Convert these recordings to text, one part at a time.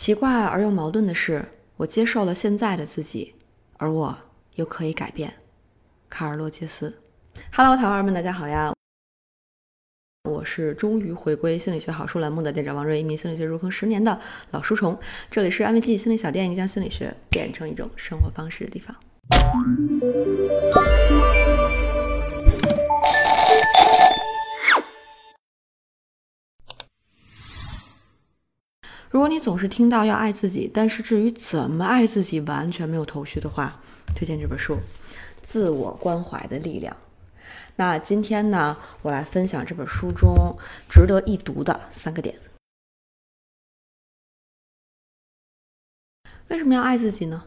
奇怪而又矛盾的是，我接受了现在的自己，而我又可以改变。卡尔·洛杰斯，Hello，台湾儿们，大家好呀！我是终于回归心理学好书栏目的店长王瑞，一名心理学入坑十年的老书虫。这里是安慰剂心理小店，一个将心理学变成一种生活方式的地方。如果你总是听到要爱自己，但是至于怎么爱自己完全没有头绪的话，推荐这本书《自我关怀的力量》。那今天呢，我来分享这本书中值得一读的三个点。为什么要爱自己呢？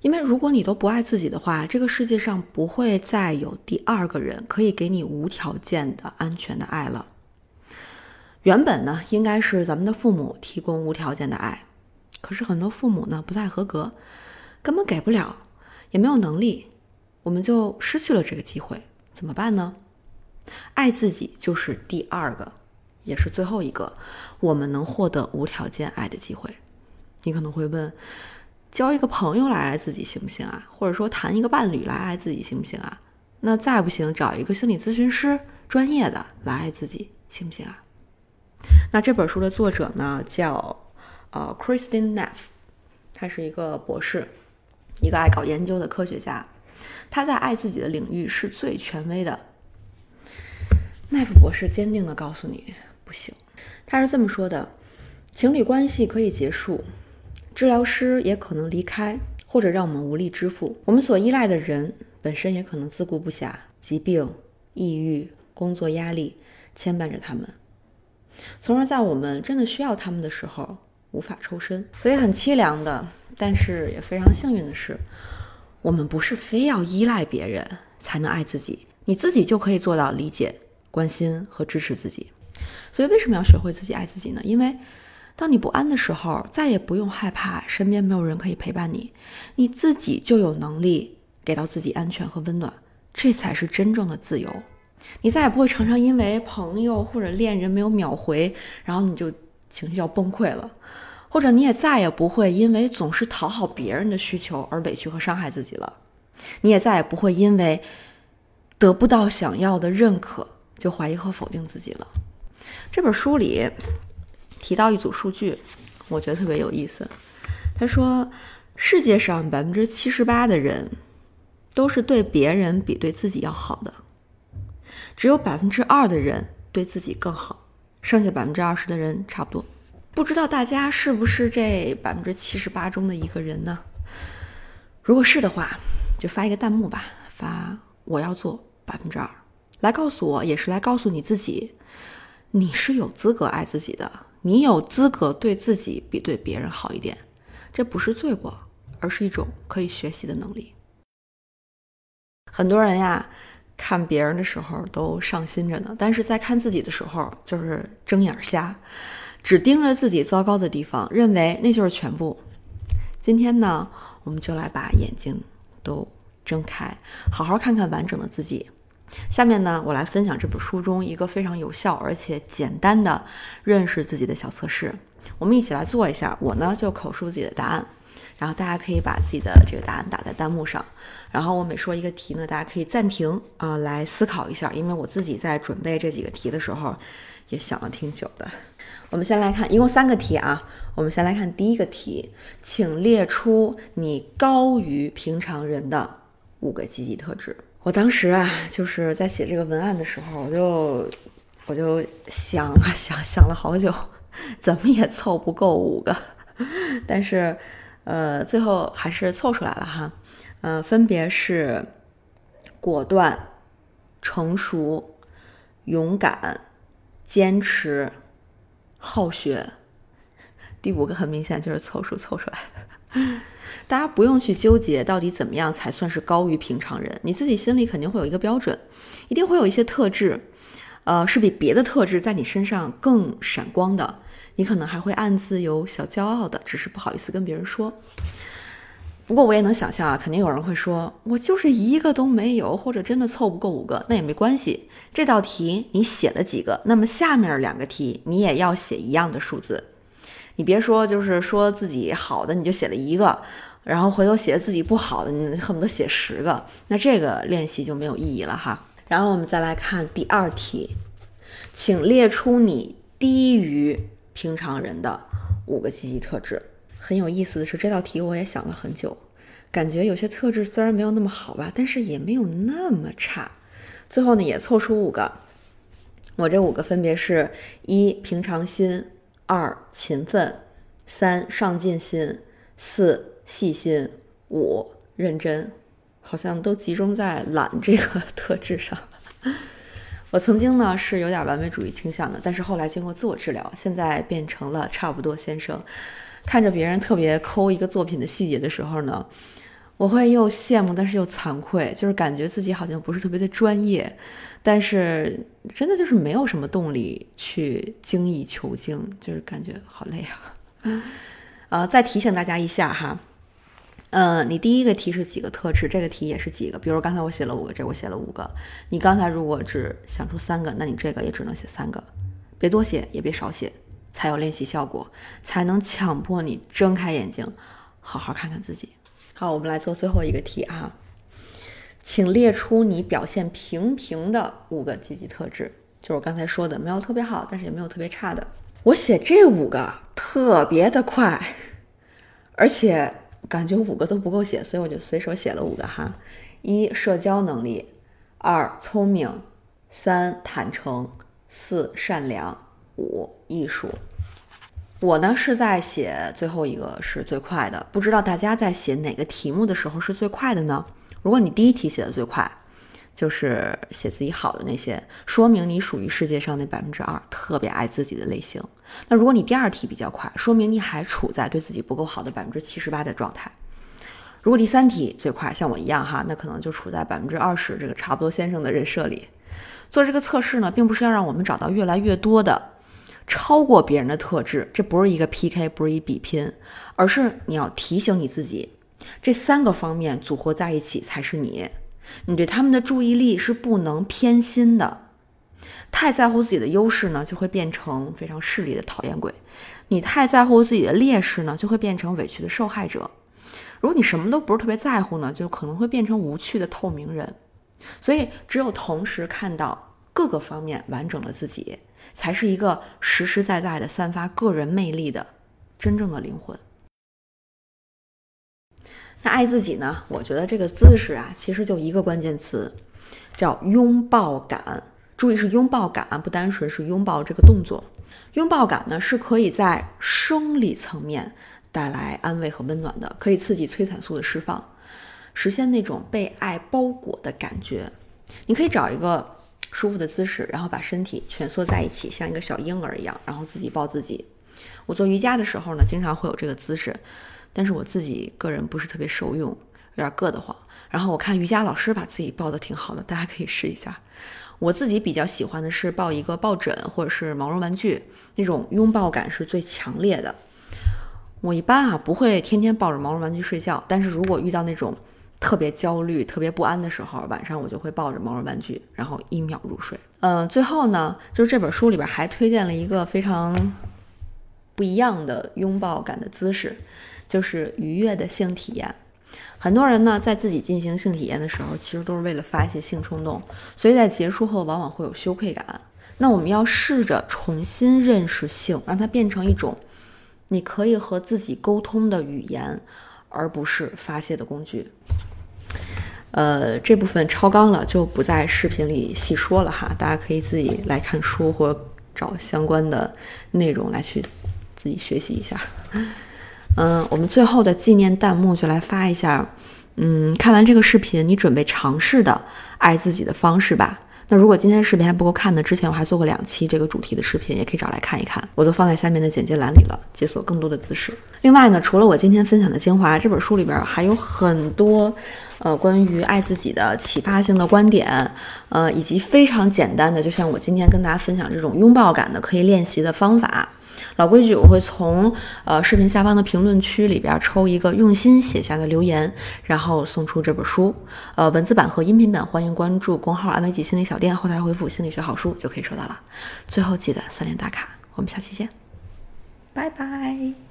因为如果你都不爱自己的话，这个世界上不会再有第二个人可以给你无条件的安全的爱了。原本呢，应该是咱们的父母提供无条件的爱，可是很多父母呢不太合格，根本给不了，也没有能力，我们就失去了这个机会，怎么办呢？爱自己就是第二个，也是最后一个我们能获得无条件爱的机会。你可能会问，交一个朋友来爱自己行不行啊？或者说谈一个伴侣来爱自己行不行啊？那再不行，找一个心理咨询师专业的来爱自己行不行啊？那这本书的作者呢，叫呃 Christine Neff，他是一个博士，一个爱搞研究的科学家。他在爱自己的领域是最权威的。奈夫博士坚定地告诉你，不行。他是这么说的：情侣关系可以结束，治疗师也可能离开，或者让我们无力支付。我们所依赖的人本身也可能自顾不暇，疾病、抑郁、工作压力牵绊着他们。从而在我们真的需要他们的时候无法抽身，所以很凄凉的，但是也非常幸运的是，我们不是非要依赖别人才能爱自己，你自己就可以做到理解、关心和支持自己。所以为什么要学会自己爱自己呢？因为当你不安的时候，再也不用害怕身边没有人可以陪伴你，你自己就有能力给到自己安全和温暖，这才是真正的自由。你再也不会常常因为朋友或者恋人没有秒回，然后你就情绪要崩溃了，或者你也再也不会因为总是讨好别人的需求而委屈和伤害自己了，你也再也不会因为得不到想要的认可就怀疑和否定自己了。这本书里提到一组数据，我觉得特别有意思。他说，世界上百分之七十八的人都是对别人比对自己要好的。只有百分之二的人对自己更好，剩下百分之二十的人差不多。不知道大家是不是这百分之七十八中的一个人呢？如果是的话，就发一个弹幕吧，发我要做百分之二，来告诉我，也是来告诉你自己，你是有资格爱自己的，你有资格对自己比对别人好一点，这不是罪过，而是一种可以学习的能力。很多人呀。看别人的时候都上心着呢，但是在看自己的时候就是睁眼瞎，只盯着自己糟糕的地方，认为那就是全部。今天呢，我们就来把眼睛都睁开，好好看看完整的自己。下面呢，我来分享这本书中一个非常有效而且简单的认识自己的小测试，我们一起来做一下。我呢就口述自己的答案。然后大家可以把自己的这个答案打在弹幕上，然后我每说一个题呢，大家可以暂停啊，来思考一下，因为我自己在准备这几个题的时候，也想了挺久的。我们先来看，一共三个题啊，我们先来看第一个题，请列出你高于平常人的五个积极特质。我当时啊，就是在写这个文案的时候，我就我就想啊 想想了好久，怎么也凑不够五个，但是。呃，最后还是凑出来了哈，呃，分别是果断、成熟、勇敢、坚持、好学。第五个很明显就是凑数凑出来的。大家不用去纠结到底怎么样才算是高于平常人，你自己心里肯定会有一个标准，一定会有一些特质，呃，是比别的特质在你身上更闪光的。你可能还会暗自有小骄傲的，只是不好意思跟别人说。不过我也能想象啊，肯定有人会说，我就是一个都没有，或者真的凑不够五个，那也没关系。这道题你写了几个，那么下面两个题你也要写一样的数字。你别说就是说自己好的你就写了一个，然后回头写自己不好的，你恨不得写十个，那这个练习就没有意义了哈。然后我们再来看第二题，请列出你低于平常人的五个积极特质。很有意思的是，这道题我也想了很久，感觉有些特质虽然没有那么好吧，但是也没有那么差。最后呢，也凑出五个。我这五个分别是：一、平常心；二、勤奋；三、上进心；四、细心；五、认真。好像都集中在懒这个特质上了。我曾经呢是有点完美主义倾向的，但是后来经过自我治疗，现在变成了差不多先生。看着别人特别抠一个作品的细节的时候呢，我会又羡慕，但是又惭愧，就是感觉自己好像不是特别的专业，但是真的就是没有什么动力去精益求精，就是感觉好累啊。呃，再提醒大家一下哈。嗯，你第一个题是几个特质？这个题也是几个？比如刚才我写了五个，这我写了五个。你刚才如果只想出三个，那你这个也只能写三个，别多写也别少写，才有练习效果，才能强迫你睁开眼睛，好好看看自己。好，我们来做最后一个题啊，请列出你表现平平的五个积极特质，就是我刚才说的，没有特别好，但是也没有特别差的。我写这五个特别的快，而且。感觉五个都不够写，所以我就随手写了五个哈：一、社交能力；二、聪明；三、坦诚；四、善良；五、艺术。我呢是在写最后一个是最快的，不知道大家在写哪个题目的时候是最快的呢？如果你第一题写的最快。就是写自己好的那些，说明你属于世界上那百分之二，特别爱自己的类型。那如果你第二题比较快，说明你还处在对自己不够好的百分之七十八的状态。如果第三题最快，像我一样哈，那可能就处在百分之二十这个差不多先生的人设里。做这个测试呢，并不是要让我们找到越来越多的超过别人的特质，这不是一个 PK，不是一比拼，而是你要提醒你自己，这三个方面组合在一起才是你。你对他们的注意力是不能偏心的，太在乎自己的优势呢，就会变成非常势利的讨厌鬼；你太在乎自己的劣势呢，就会变成委屈的受害者。如果你什么都不是特别在乎呢，就可能会变成无趣的透明人。所以，只有同时看到各个方面完整的自己，才是一个实实在在的散发个人魅力的真正的灵魂。爱自己呢？我觉得这个姿势啊，其实就一个关键词，叫拥抱感。注意是拥抱感，不单纯是拥抱这个动作。拥抱感呢，是可以在生理层面带来安慰和温暖的，可以刺激催产素的释放，实现那种被爱包裹的感觉。你可以找一个舒服的姿势，然后把身体蜷缩在一起，像一个小婴儿一样，然后自己抱自己。我做瑜伽的时候呢，经常会有这个姿势。但是我自己个人不是特别受用，有点硌得慌。然后我看瑜伽老师把自己抱得挺好的，大家可以试一下。我自己比较喜欢的是抱一个抱枕或者是毛绒玩具，那种拥抱感是最强烈的。我一般啊不会天天抱着毛绒玩具睡觉，但是如果遇到那种特别焦虑、特别不安的时候，晚上我就会抱着毛绒玩具，然后一秒入睡。嗯，最后呢，就是这本书里边还推荐了一个非常不一样的拥抱感的姿势。就是愉悦的性体验，很多人呢在自己进行性体验的时候，其实都是为了发泄性冲动，所以在结束后往往会有羞愧感。那我们要试着重新认识性，让它变成一种你可以和自己沟通的语言，而不是发泄的工具。呃，这部分超纲了，就不在视频里细说了哈，大家可以自己来看书或找相关的内容来去自己学习一下。嗯，我们最后的纪念弹幕就来发一下。嗯，看完这个视频，你准备尝试的爱自己的方式吧。那如果今天视频还不够看呢？之前我还做过两期这个主题的视频，也可以找来看一看，我都放在下面的简介栏里了，解锁更多的姿势。另外呢，除了我今天分享的精华，这本书里边还有很多呃关于爱自己的启发性的观点，呃，以及非常简单的，就像我今天跟大家分享这种拥抱感的可以练习的方法。老规矩，我会从呃视频下方的评论区里边抽一个用心写下的留言，然后送出这本书。呃，文字版和音频版，欢迎关注公号“安慰剂心理小店”，后台回复“心理学好书”就可以收到了。最后记得三连打卡，我们下期见。拜拜。